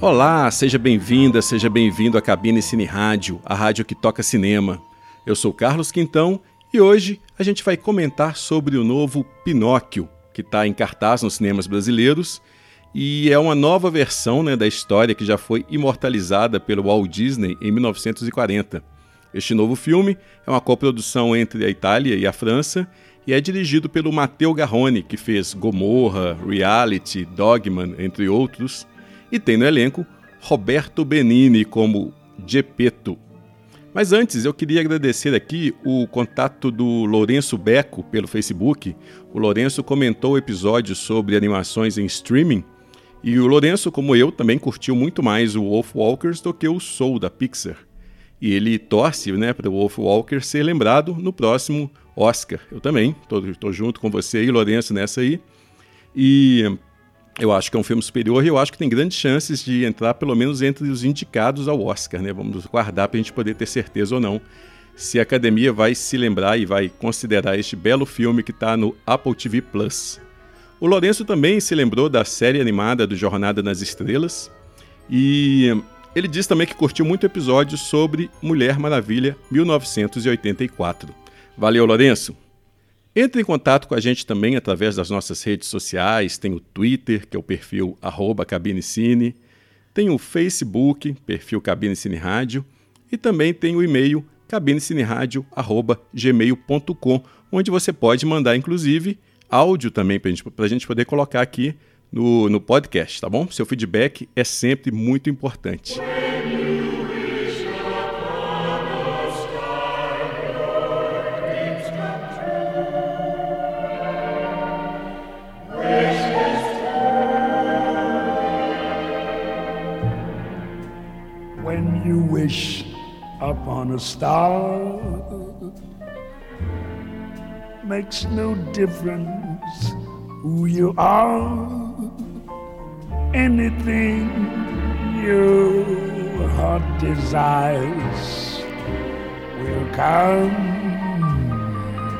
Olá, seja bem-vinda, seja bem-vindo à Cabine Cine Rádio, a rádio que toca cinema. Eu sou Carlos Quintão e hoje a gente vai comentar sobre o novo Pinóquio, que está em cartaz nos cinemas brasileiros e é uma nova versão né, da história que já foi imortalizada pelo Walt Disney em 1940. Este novo filme é uma coprodução entre a Itália e a França e é dirigido pelo Matteo Garrone, que fez Gomorra, Reality, Dogman, entre outros e tem no elenco Roberto Benini como Gepeto. Mas antes, eu queria agradecer aqui o contato do Lourenço Beco pelo Facebook. O Lourenço comentou o episódio sobre animações em streaming e o Lourenço, como eu, também curtiu muito mais o Wolf Walkers do que o Soul da Pixar. E ele torce né, para o Wolf Walker ser lembrado no próximo Oscar. Eu também, estou junto com você e Lourenço nessa aí. E eu acho que é um filme superior e eu acho que tem grandes chances de entrar pelo menos entre os indicados ao Oscar, né? Vamos guardar para a gente poder ter certeza ou não se a academia vai se lembrar e vai considerar este belo filme que está no Apple TV Plus. O Lourenço também se lembrou da série animada do Jornada nas Estrelas e ele diz também que curtiu muito episódio sobre Mulher Maravilha 1984. Valeu, Lourenço! Entre em contato com a gente também através das nossas redes sociais, tem o Twitter, que é o perfil cabinecine, tem o Facebook, perfil Cabine Cine Rádio, e também tem o e-mail cabinecineradio.gmail.com, onde você pode mandar, inclusive, áudio também para a gente poder colocar aqui no, no podcast, tá bom? Seu feedback é sempre muito importante. wish upon a star makes no difference who you are. Anything your heart desires will come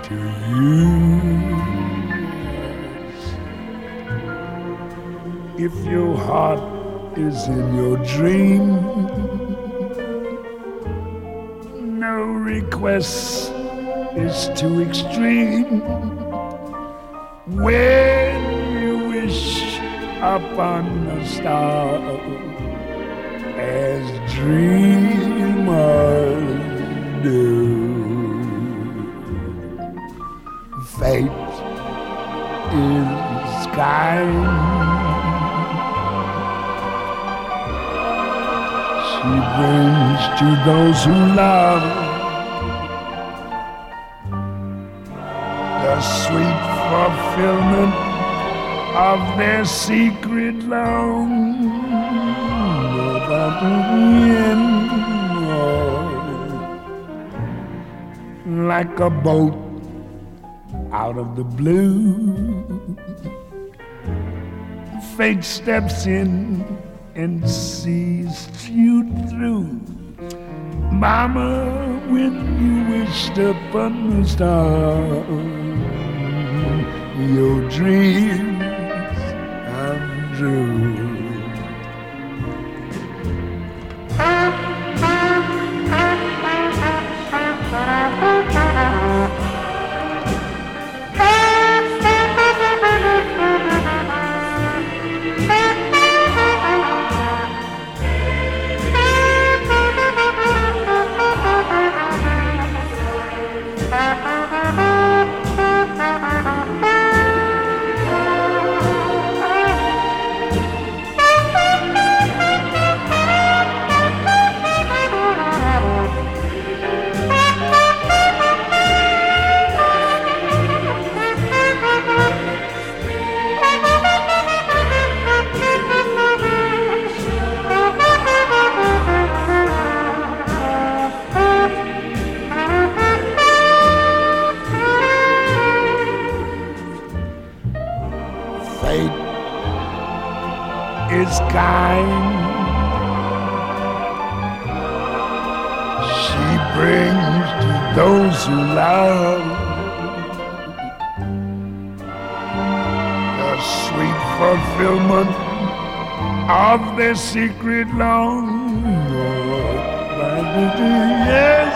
to you. If your heart is in your dream no request is too extreme. Wish upon the stars as dreamers do, fate is kind. She brings to those who love the sweet fulfillment of their secret love. Like a boat out of the blue, fate steps in and sees you through. Mama, when you wished upon a star your Zoo. Dreams kind. She brings to those who love the sweet fulfillment of their secret long. Yes,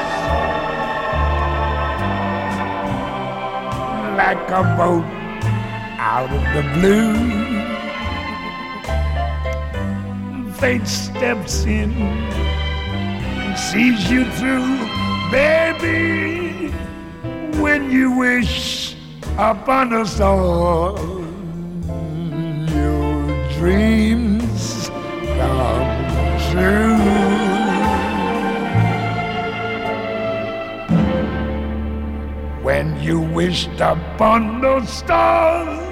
like a boat out of the blue. Fate steps in, and sees you through, baby. When you wish upon us all, your dreams come true. when you wished upon those stars.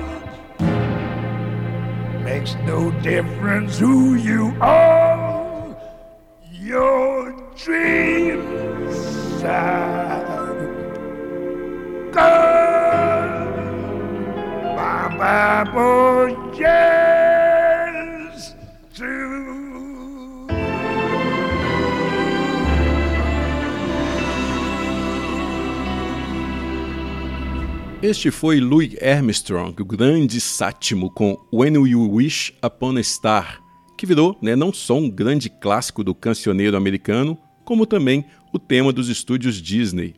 Makes no difference who you are, your dreams are gone. Bye bye, boy, Este foi Louis Armstrong, o grande sátimo com When You Wish Upon a Star, que virou né, não só um grande clássico do cancioneiro americano, como também o tema dos estúdios Disney.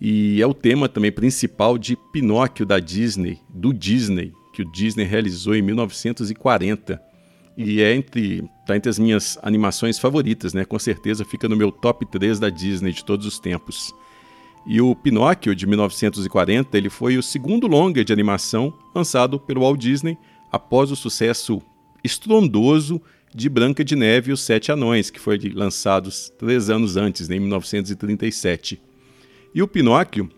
E é o tema também principal de Pinóquio da Disney, do Disney, que o Disney realizou em 1940. E é entre, tá entre as minhas animações favoritas, né? Com certeza fica no meu top 3 da Disney de todos os tempos. E o Pinóquio, de 1940, ele foi o segundo longa de animação lançado pelo Walt Disney após o sucesso estrondoso de Branca de Neve e os Sete Anões, que foi lançado três anos antes, né, em 1937. E o Pinóquio,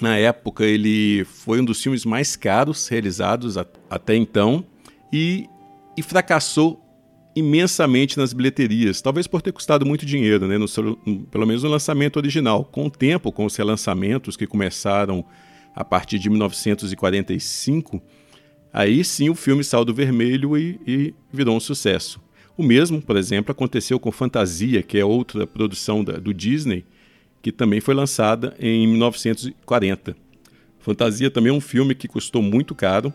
na época, ele foi um dos filmes mais caros realizados até então e, e fracassou imensamente nas bilheterias, talvez por ter custado muito dinheiro, né, no, pelo menos no lançamento original. Com o tempo, com os relançamentos que começaram a partir de 1945, aí sim o filme saiu do vermelho e, e virou um sucesso. O mesmo, por exemplo, aconteceu com Fantasia, que é outra produção da, do Disney, que também foi lançada em 1940. Fantasia também é um filme que custou muito caro,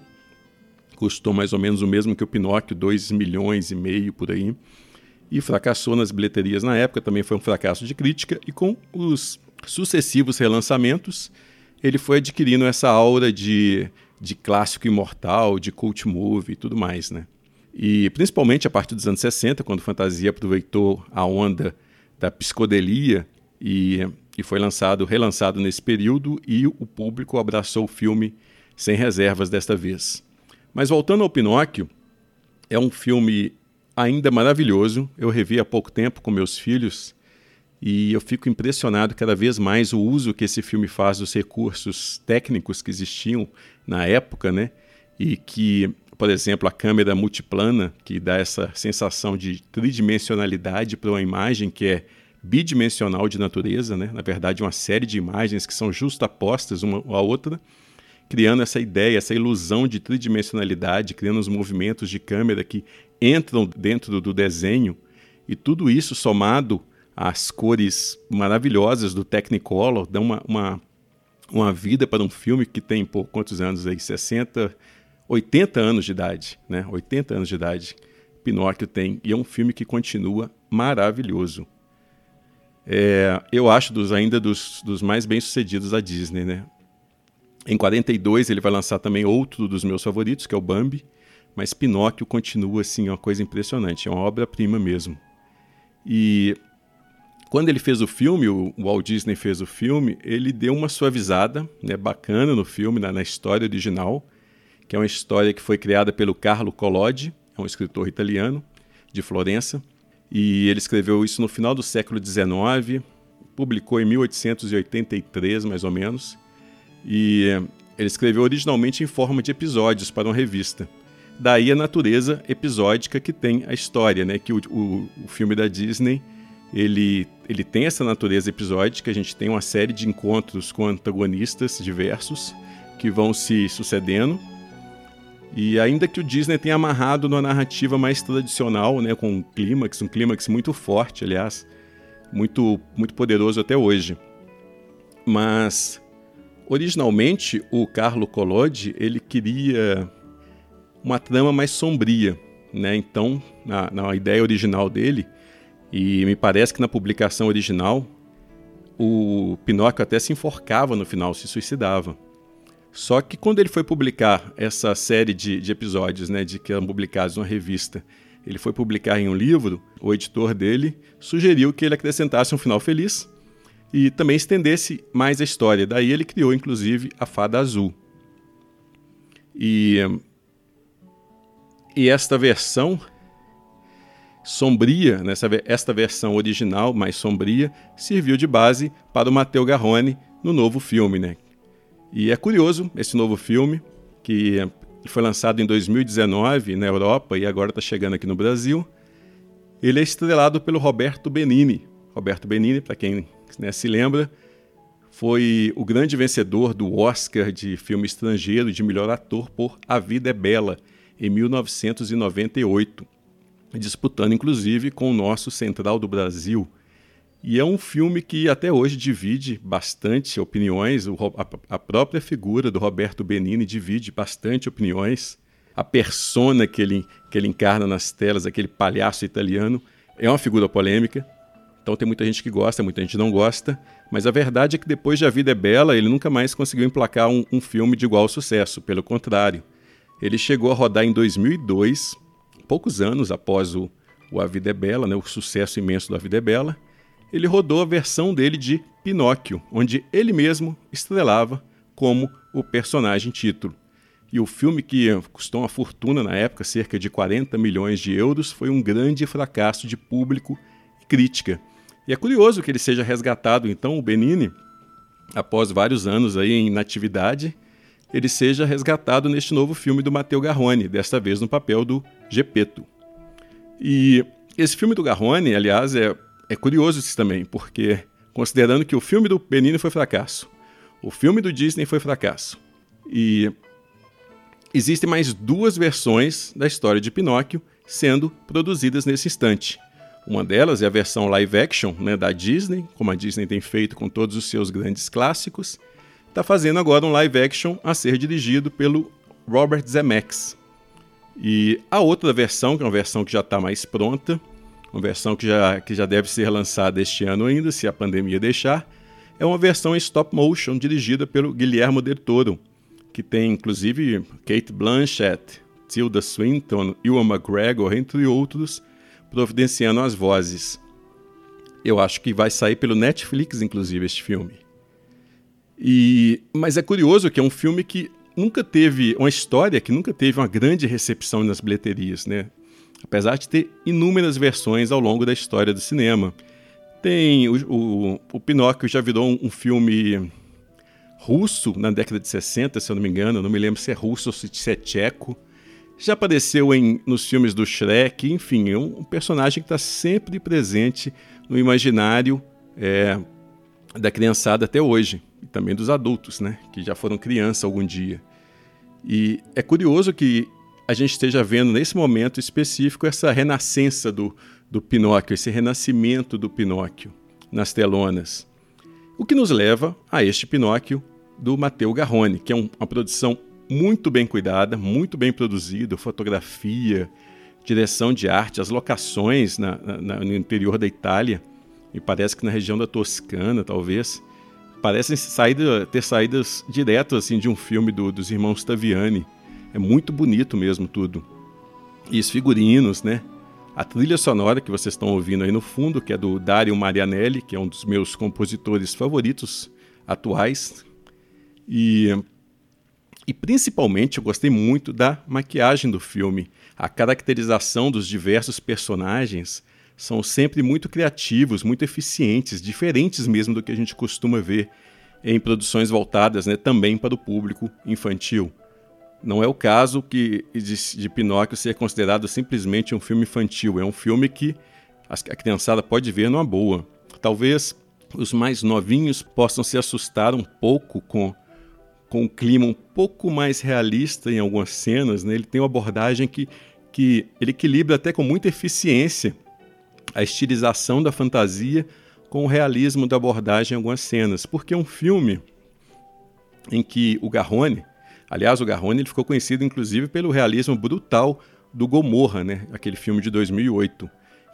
custou mais ou menos o mesmo que o Pinóquio, 2 milhões e meio por aí, e fracassou nas bilheterias na época, também foi um fracasso de crítica, e com os sucessivos relançamentos, ele foi adquirindo essa aura de, de clássico imortal, de cult movie e tudo mais, né? E principalmente a partir dos anos 60, quando Fantasia aproveitou a onda da psicodelia e, e foi lançado, relançado nesse período, e o público abraçou o filme sem reservas desta vez. Mas voltando ao Pinóquio, é um filme ainda maravilhoso. Eu revi há pouco tempo com meus filhos e eu fico impressionado cada vez mais o uso que esse filme faz dos recursos técnicos que existiam na época, né? E que, por exemplo, a câmera multiplana, que dá essa sensação de tridimensionalidade para uma imagem que é bidimensional de natureza, né? Na verdade, uma série de imagens que são justapostas uma à outra criando essa ideia, essa ilusão de tridimensionalidade, criando os movimentos de câmera que entram dentro do desenho, e tudo isso somado às cores maravilhosas do Technicolor, dão uma, uma, uma vida para um filme que tem, por quantos anos aí? 60, 80 anos de idade, né? 80 anos de idade. Pinóquio tem, e é um filme que continua maravilhoso. É, eu acho dos, ainda dos, dos mais bem-sucedidos da Disney, né? Em 42 ele vai lançar também outro dos meus favoritos, que é o Bambi, mas Pinóquio continua assim uma coisa impressionante, é uma obra-prima mesmo. E quando ele fez o filme, o Walt Disney fez o filme, ele deu uma suavizada, né, bacana no filme, na, na história original, que é uma história que foi criada pelo Carlo Collodi, é um escritor italiano de Florença, e ele escreveu isso no final do século XIX, publicou em 1883 mais ou menos, e ele escreveu originalmente em forma de episódios para uma revista. Daí a natureza episódica que tem a história, né? Que o, o, o filme da Disney ele, ele tem essa natureza episódica. A gente tem uma série de encontros com antagonistas diversos que vão se sucedendo. E ainda que o Disney tenha amarrado numa narrativa mais tradicional, né, com um clímax, um clímax muito forte, aliás, muito muito poderoso até hoje. Mas originalmente o Carlo Collodi ele queria uma trama mais sombria, né? Então, na, na ideia original dele, e me parece que na publicação original o Pinóquio até se enforcava no final, se suicidava. Só que quando ele foi publicar essa série de, de episódios, né, de que eram publicados numa revista, ele foi publicar em um livro, o editor dele sugeriu que ele acrescentasse um final feliz e também estendesse mais a história. Daí ele criou, inclusive, a Fada Azul. E, e esta versão sombria, nessa, esta versão original mais sombria, serviu de base para o Matteo Garrone no novo filme. Né? E é curioso esse novo filme, que foi lançado em 2019 na Europa e agora está chegando aqui no Brasil. Ele é estrelado pelo Roberto Benini. Roberto Benini, para quem né, se lembra, foi o grande vencedor do Oscar de filme estrangeiro de melhor ator por A Vida é Bela, em 1998 disputando inclusive com o nosso Central do Brasil. E é um filme que até hoje divide bastante opiniões, a própria figura do Roberto Benini divide bastante opiniões. A persona que ele, que ele encarna nas telas, aquele palhaço italiano, é uma figura polêmica. Então tem muita gente que gosta, muita gente não gosta. Mas a verdade é que depois de A Vida é Bela, ele nunca mais conseguiu emplacar um, um filme de igual sucesso. Pelo contrário, ele chegou a rodar em 2002 poucos anos após o, o A Vida é Bela, né, o sucesso imenso do A Vida é Bela, ele rodou a versão dele de Pinóquio, onde ele mesmo estrelava como o personagem título. E o filme, que custou uma fortuna na época, cerca de 40 milhões de euros, foi um grande fracasso de público e crítica. E é curioso que ele seja resgatado, então, o Benini, após vários anos aí em inatividade, ele seja resgatado neste novo filme do Matteo Garrone, desta vez no papel do Gepeto. E esse filme do Garrone, aliás, é, é curioso isso também, porque considerando que o filme do Benini foi fracasso, o filme do Disney foi fracasso, e existem mais duas versões da história de Pinóquio sendo produzidas nesse instante. Uma delas é a versão live action né, da Disney, como a Disney tem feito com todos os seus grandes clássicos, está fazendo agora um live action a ser dirigido pelo Robert Zemeckis. E a outra versão, que é uma versão que já está mais pronta, uma versão que já, que já deve ser lançada este ano ainda, se a pandemia deixar, é uma versão em stop motion dirigida pelo Guilherme Del Toro, que tem inclusive Kate Blanchett, Tilda Swinton, Ewan McGregor, entre outros, providenciando as vozes. Eu acho que vai sair pelo Netflix, inclusive, este filme. E, mas é curioso que é um filme que nunca teve uma história que nunca teve uma grande recepção nas bilheterias, né? Apesar de ter inúmeras versões ao longo da história do cinema. Tem o, o, o Pinóquio já virou um, um, filme russo na década de 60, se eu não me engano, não me lembro se é russo ou se é tcheco. Já apareceu em, nos filmes do Shrek, enfim, é um, um personagem que está sempre presente no imaginário é, da criançada até hoje e também dos adultos, né, que já foram criança algum dia. E é curioso que a gente esteja vendo nesse momento específico essa renascença do, do Pinóquio, esse renascimento do Pinóquio nas telonas. O que nos leva a este Pinóquio do Matteo Garrone, que é um, uma produção muito bem cuidada, muito bem produzida, fotografia, direção de arte, as locações na, na, no interior da Itália, e parece que na região da Toscana, talvez, parecem saída, ter saídas diretas assim, de um filme do, dos irmãos Taviani. É muito bonito mesmo tudo. E os figurinos, né? A trilha sonora que vocês estão ouvindo aí no fundo, que é do Dario Marianelli, que é um dos meus compositores favoritos atuais. E, e principalmente eu gostei muito da maquiagem do filme. A caracterização dos diversos personagens são sempre muito criativos, muito eficientes, diferentes mesmo do que a gente costuma ver em produções voltadas né, também para o público infantil. Não é o caso que de, de Pinóquio ser considerado simplesmente um filme infantil, é um filme que a criançada pode ver numa boa. Talvez os mais novinhos possam se assustar um pouco com, com o clima um pouco mais realista em algumas cenas. Né? Ele tem uma abordagem que, que ele equilibra até com muita eficiência a estilização da fantasia com o realismo da abordagem em algumas cenas, porque é um filme em que o Garrone, aliás, o Garrone ele ficou conhecido inclusive pelo realismo brutal do Gomorra, né? aquele filme de 2008,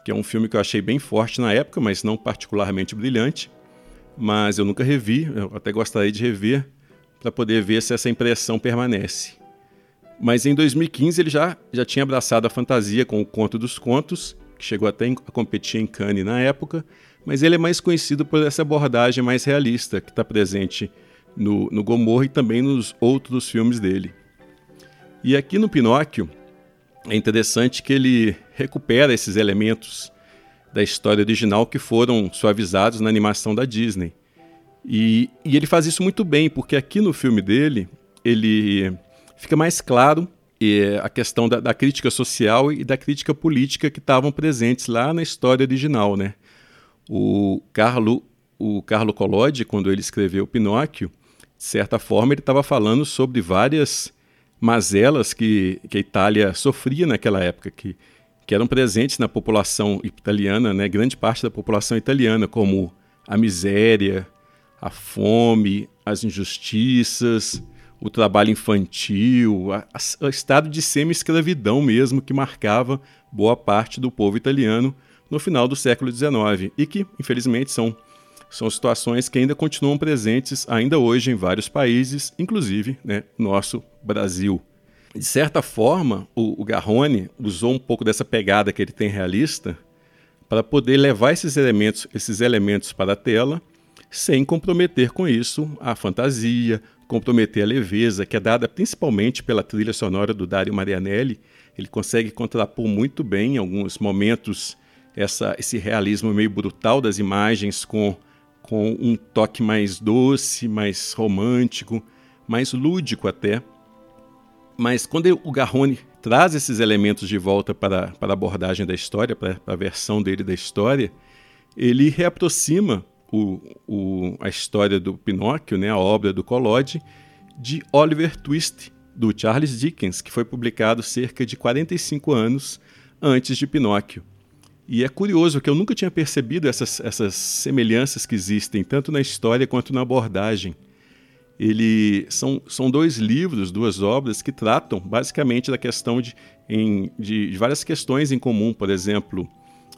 que é um filme que eu achei bem forte na época, mas não particularmente brilhante, mas eu nunca revi, eu até gostaria de rever para poder ver se essa impressão permanece. Mas em 2015 ele já, já tinha abraçado a fantasia com o Conto dos Contos, que chegou até a competir em Cannes na época, mas ele é mais conhecido por essa abordagem mais realista que está presente no, no Gomorra e também nos outros filmes dele. E aqui no Pinóquio é interessante que ele recupera esses elementos da história original que foram suavizados na animação da Disney. E, e ele faz isso muito bem, porque aqui no filme dele ele fica mais claro a questão da, da, crítica social e da crítica política que estavam presentes lá na história original, né? O Carlo, o Carlo Collodi, quando ele escreveu Pinóquio, de certa forma ele estava falando sobre várias mazelas que, que a Itália sofria naquela época, que, que eram presentes na população italiana, né? Grande parte da população italiana, como a miséria, a fome, as injustiças, o trabalho infantil, o estado de semi-escravidão mesmo que marcava boa parte do povo italiano no final do século XIX e que, infelizmente, são, são situações que ainda continuam presentes ainda hoje em vários países, inclusive né, nosso Brasil. De certa forma, o, o Garrone usou um pouco dessa pegada que ele tem realista para poder levar esses elementos, esses elementos para a tela sem comprometer com isso a fantasia, comprometer a leveza, que é dada principalmente pela trilha sonora do Dario Marianelli. Ele consegue contrapor muito bem, em alguns momentos, essa, esse realismo meio brutal das imagens com, com um toque mais doce, mais romântico, mais lúdico até. Mas quando o Garrone traz esses elementos de volta para, para a abordagem da história, para, para a versão dele da história, ele reaproxima o, o, a história do Pinóquio, né, a obra do Collodi, de Oliver Twist, do Charles Dickens, que foi publicado cerca de 45 anos antes de Pinóquio. E é curioso que eu nunca tinha percebido essas, essas semelhanças que existem, tanto na história quanto na abordagem. Ele, são, são dois livros, duas obras que tratam basicamente da questão de, em, de, de várias questões em comum, por exemplo,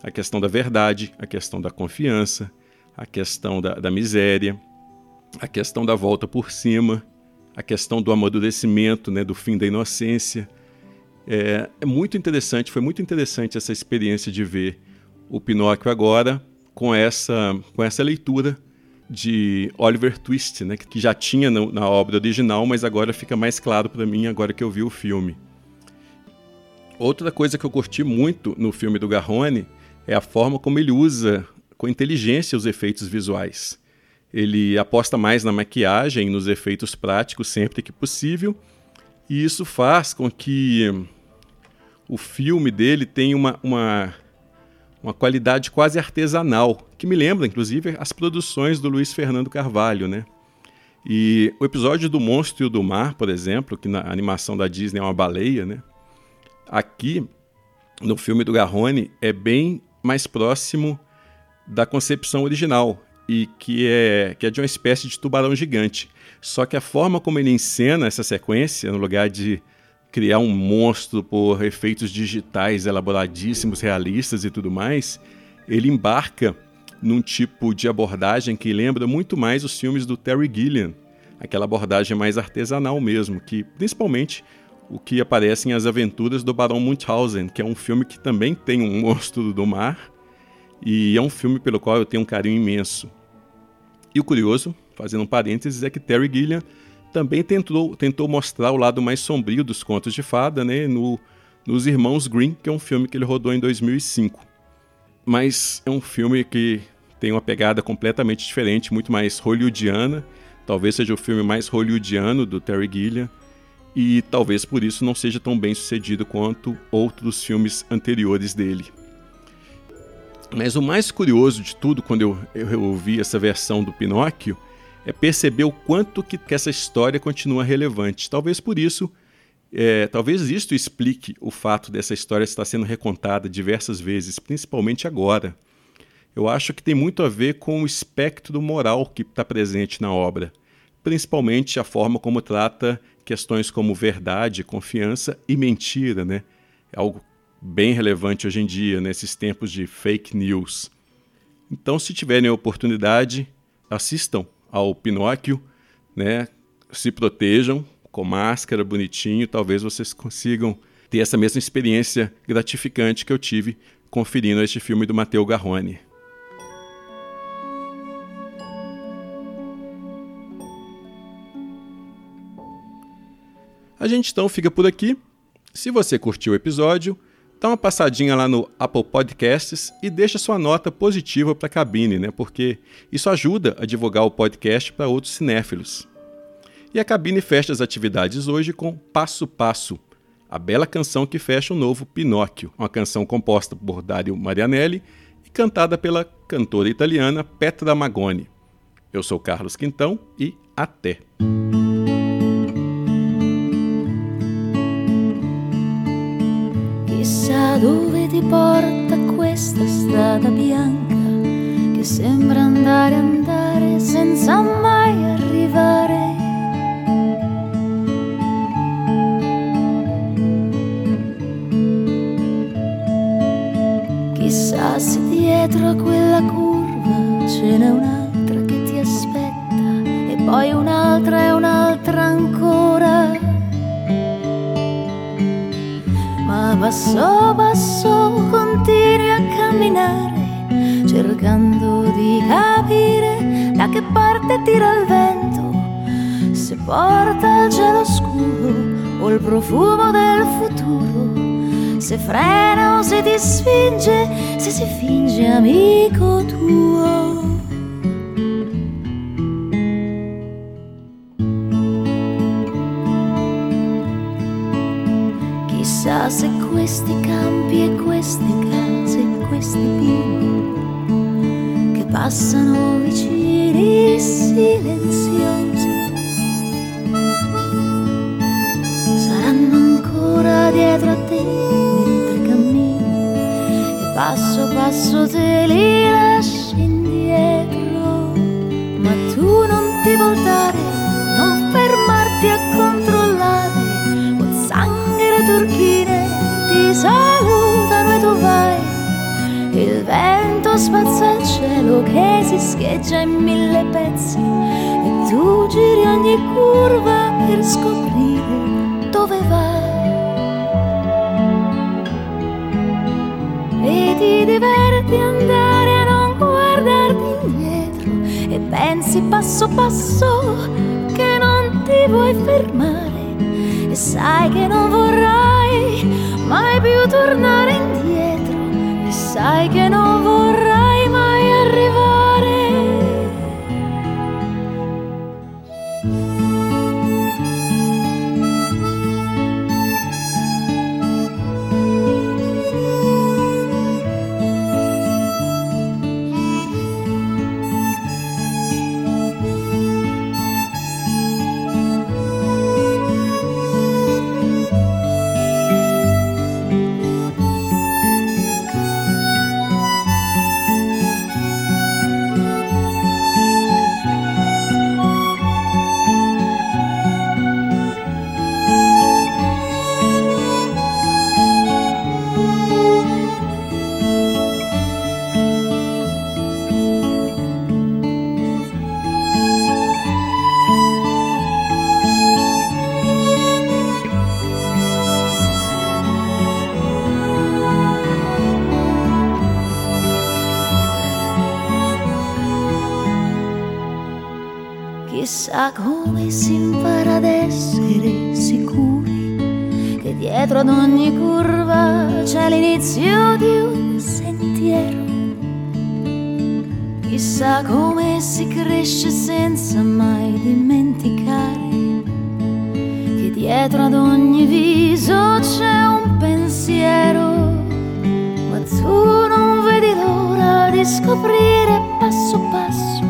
a questão da verdade, a questão da confiança, a questão da, da miséria, a questão da volta por cima, a questão do amadurecimento, né, do fim da inocência. É, é, muito interessante, foi muito interessante essa experiência de ver o Pinóquio agora com essa, com essa leitura de Oliver Twist, né, que já tinha no, na obra original, mas agora fica mais claro para mim agora que eu vi o filme. Outra coisa que eu curti muito no filme do Garrone é a forma como ele usa com inteligência os efeitos visuais. Ele aposta mais na maquiagem, nos efeitos práticos sempre que possível, e isso faz com que o filme dele tenha uma, uma, uma qualidade quase artesanal, que me lembra, inclusive, as produções do Luiz Fernando Carvalho, né? E o episódio do Monstro e do Mar, por exemplo, que na animação da Disney é uma baleia, né? Aqui, no filme do Garrone, é bem mais próximo da concepção original e que é, que é de uma espécie de tubarão gigante. Só que a forma como ele encena essa sequência, no lugar de criar um monstro por efeitos digitais elaboradíssimos, realistas e tudo mais, ele embarca num tipo de abordagem que lembra muito mais os filmes do Terry Gilliam, aquela abordagem mais artesanal mesmo, que principalmente o que aparece em As Aventuras do Barão Munchausen, que é um filme que também tem um monstro do mar, e é um filme pelo qual eu tenho um carinho imenso. E o curioso, fazendo um parênteses, é que Terry Gilliam também tentou, tentou mostrar o lado mais sombrio dos contos de fada né, no, nos Irmãos Green, que é um filme que ele rodou em 2005. Mas é um filme que tem uma pegada completamente diferente, muito mais hollywoodiana. Talvez seja o filme mais hollywoodiano do Terry Gilliam. E talvez por isso não seja tão bem sucedido quanto outros filmes anteriores dele. Mas o mais curioso de tudo, quando eu, eu ouvi essa versão do Pinóquio, é perceber o quanto que, que essa história continua relevante. Talvez por isso, é, talvez isto explique o fato dessa história estar sendo recontada diversas vezes, principalmente agora. eu acho que tem muito a ver com o espectro moral que está presente na obra, principalmente a forma como trata questões como verdade, confiança e mentira, né? É algo bem relevante hoje em dia, nesses tempos de fake news. Então, se tiverem a oportunidade, assistam ao Pinóquio, né? Se protejam com máscara, bonitinho, talvez vocês consigam ter essa mesma experiência gratificante que eu tive conferindo este filme do Matteo Garrone. A gente então fica por aqui. Se você curtiu o episódio, dá uma passadinha lá no Apple Podcasts e deixa sua nota positiva para a cabine, né? Porque isso ajuda a divulgar o podcast para outros cinéfilos. E a cabine fecha as atividades hoje com Passo Passo, a bela canção que fecha o novo Pinóquio, uma canção composta por Dario Marianelli e cantada pela cantora italiana Petra Magoni. Eu sou Carlos Quintão e até! Dove ti porta questa strada bianca che sembra andare, andare senza mai arrivare. Chissà se dietro a quella curva ce n'è un'altra passo passo continui a camminare, cercando di capire da che parte tira il vento, se porta il cielo scuro o il profumo del futuro, se frena o se ti spinge, se si finge amico tuo. Questi campi e queste case e questi pini che passano vicini silenziosi. Saranno ancora dietro a te mentre cammini e passo passo te li vento spazza il cielo che si scheggia in mille pezzi e tu giri ogni curva per scoprire dove vai. E ti diverti andare a non guardarti indietro e pensi passo passo che non ti vuoi fermare e sai che non vorrai mai più tornare indietro sai che non vorrai curva c'è l'inizio di un sentiero. Chissà come si cresce senza mai dimenticare che dietro ad ogni viso c'è un pensiero. Ma tu non vedi l'ora di scoprire passo passo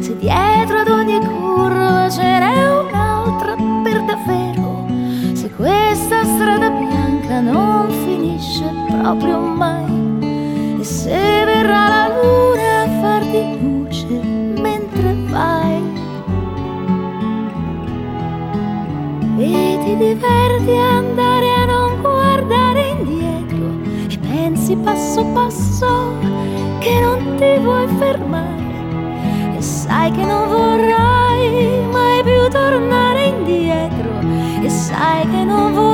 se dietro ad ogni curva ce n'è un'altra per davvero, vita non finisce proprio mai. E se verrà la luna a farti luce mentre vai, e ti diverti a andare a non guardare indietro, e pensi passo passo che non ti vuoi fermare, e sai che non vorrai mai più tornare indietro, e sai che non vorrai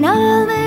final